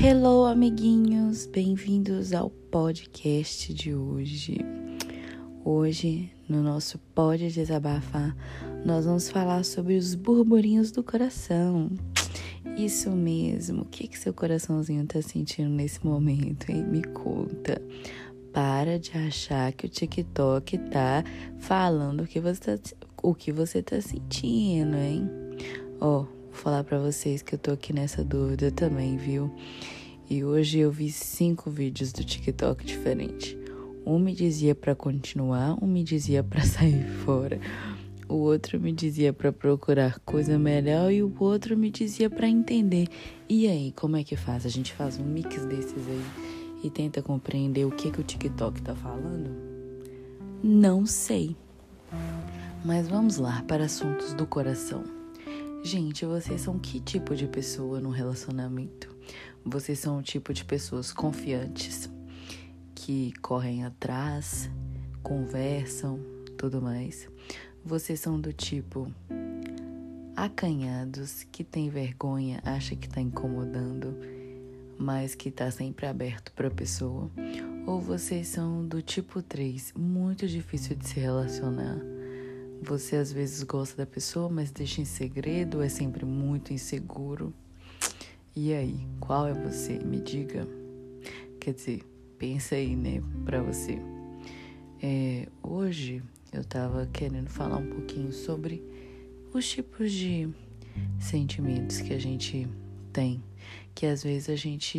Hello, amiguinhos, bem-vindos ao podcast de hoje. Hoje, no nosso Pode Desabafar, nós vamos falar sobre os burburinhos do coração. Isso mesmo, o que, que seu coraçãozinho tá sentindo nesse momento, hein? Me conta. Para de achar que o TikTok tá falando o que você tá, o que você tá sentindo, hein? Ó, oh, falar para vocês que eu tô aqui nessa dúvida também, viu? E hoje eu vi cinco vídeos do TikTok diferentes. Um me dizia para continuar, um me dizia para sair fora, o outro me dizia para procurar coisa melhor e o outro me dizia para entender. E aí, como é que faz? A gente faz um mix desses aí e tenta compreender o que que o TikTok tá falando? Não sei. Mas vamos lá para assuntos do coração. Gente, vocês são que tipo de pessoa no relacionamento? Vocês são o tipo de pessoas confiantes, que correm atrás, conversam, tudo mais. Vocês são do tipo acanhados, que tem vergonha, acha que tá incomodando, mas que tá sempre aberto para a pessoa. Ou vocês são do tipo 3, muito difícil de se relacionar você às vezes gosta da pessoa, mas deixa em segredo, é sempre muito inseguro. E aí, qual é você? Me diga. Quer dizer, pensa aí, né, pra você. É, hoje eu tava querendo falar um pouquinho sobre os tipos de sentimentos que a gente tem, que às vezes a gente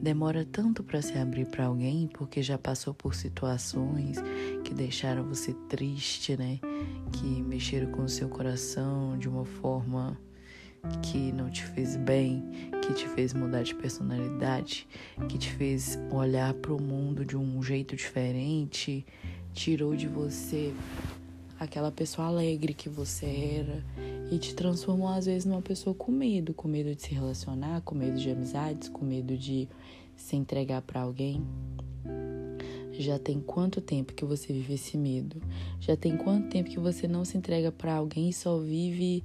demora tanto para se abrir para alguém porque já passou por situações que deixaram você triste, né? Que mexeram com o seu coração de uma forma que não te fez bem, que te fez mudar de personalidade, que te fez olhar para o mundo de um jeito diferente, tirou de você aquela pessoa alegre que você era e te transformou às vezes numa pessoa com medo, com medo de se relacionar, com medo de amizades, com medo de se entregar para alguém. Já tem quanto tempo que você vive esse medo? Já tem quanto tempo que você não se entrega para alguém e só vive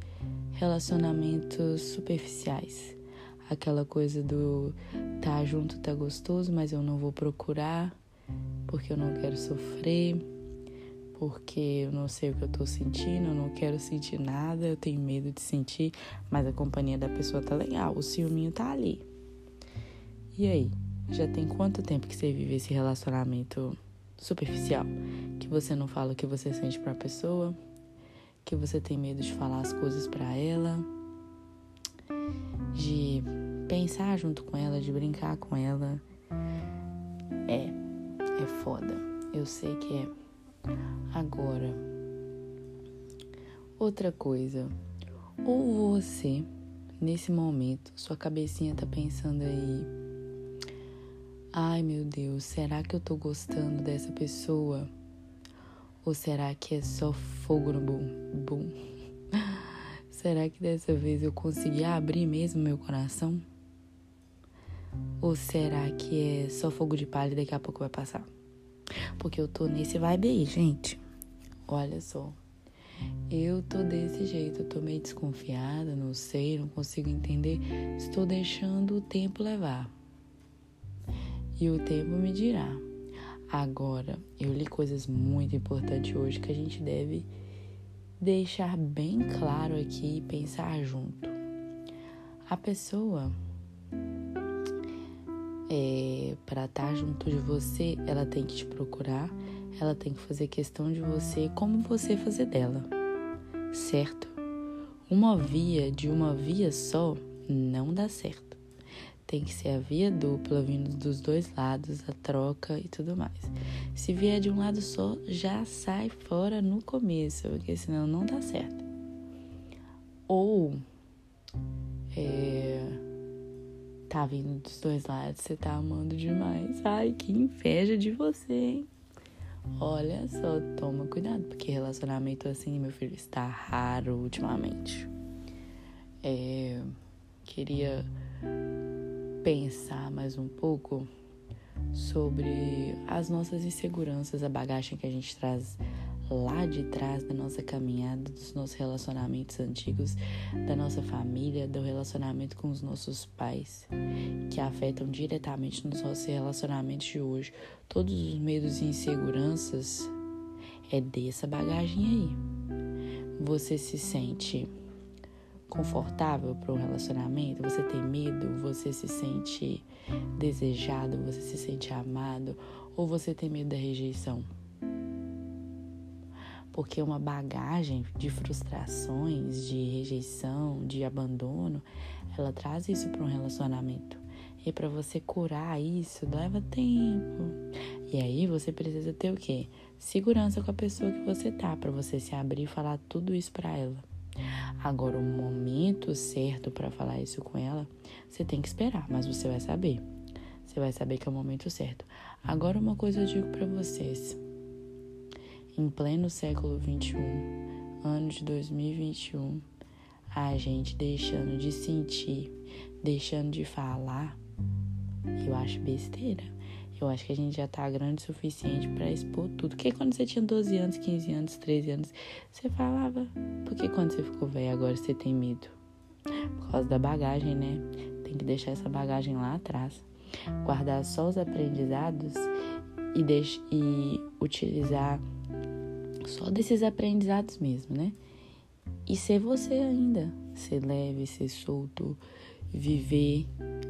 relacionamentos superficiais? Aquela coisa do tá junto tá gostoso, mas eu não vou procurar porque eu não quero sofrer porque eu não sei o que eu tô sentindo, eu não quero sentir nada, eu tenho medo de sentir, mas a companhia da pessoa tá legal, o ciúminho tá ali. E aí? Já tem quanto tempo que você vive esse relacionamento superficial? Que você não fala o que você sente pra pessoa, que você tem medo de falar as coisas para ela, de pensar junto com ela, de brincar com ela. É, é foda. Eu sei que é Agora, outra coisa. Ou você, nesse momento, sua cabecinha tá pensando aí: ai meu Deus, será que eu tô gostando dessa pessoa? Ou será que é só fogo no bum? bum? será que dessa vez eu consegui abrir mesmo meu coração? Ou será que é só fogo de palha e daqui a pouco vai passar? Porque eu tô nesse vibe aí, gente. Olha só. Eu tô desse jeito, eu tô meio desconfiada, não sei, não consigo entender. Estou deixando o tempo levar. E o tempo me dirá. Agora, eu li coisas muito importantes hoje que a gente deve deixar bem claro aqui e pensar junto. A pessoa é, para estar tá junto de você, ela tem que te procurar, ela tem que fazer questão de você como você fazer dela, certo? Uma via de uma via só não dá certo. Tem que ser a via dupla vindo dos dois lados, a troca e tudo mais. Se vier de um lado só, já sai fora no começo, porque senão não dá certo. Ou é, tá vindo dos dois lados, você tá amando demais. Ai, que inveja de você, hein? Olha só, toma cuidado, porque relacionamento assim, meu filho, está raro ultimamente. É, queria pensar mais um pouco sobre as nossas inseguranças, a bagagem que a gente traz lá de trás da nossa caminhada, dos nossos relacionamentos antigos, da nossa família, do relacionamento com os nossos pais, que afetam diretamente nos nossos relacionamentos de hoje. Todos os medos e inseguranças é dessa bagagem aí. Você se sente confortável para um relacionamento? Você tem medo? Você se sente desejado? Você se sente amado? Ou você tem medo da rejeição? Porque uma bagagem de frustrações, de rejeição, de abandono, ela traz isso para um relacionamento. E para você curar isso leva tempo. E aí você precisa ter o quê? Segurança com a pessoa que você tá, para você se abrir e falar tudo isso para ela. Agora, o momento certo para falar isso com ela, você tem que esperar, mas você vai saber. Você vai saber que é o momento certo. Agora, uma coisa eu digo para vocês em pleno século XXI, ano de 2021, a gente deixando de sentir, deixando de falar, eu acho besteira. Eu acho que a gente já tá grande o suficiente para expor tudo. Porque quando você tinha 12 anos, 15 anos, 13 anos, você falava. Por que quando você ficou velho agora você tem medo? Por causa da bagagem, né? Tem que deixar essa bagagem lá atrás. Guardar só os aprendizados e, e utilizar só desses aprendizados mesmo, né? E ser você ainda, ser leve, ser solto, viver,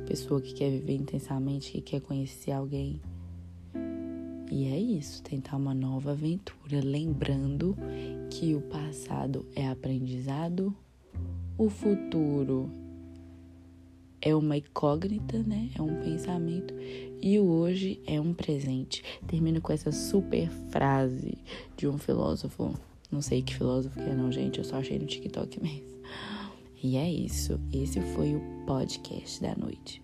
pessoa que quer viver intensamente, que quer conhecer alguém. E é isso, tentar uma nova aventura, lembrando que o passado é aprendizado, o futuro é uma incógnita, né? É um pensamento e o hoje é um presente. Termino com essa super frase de um filósofo. Não sei que filósofo que é não, gente, eu só achei no TikTok mesmo. E é isso. Esse foi o podcast da noite.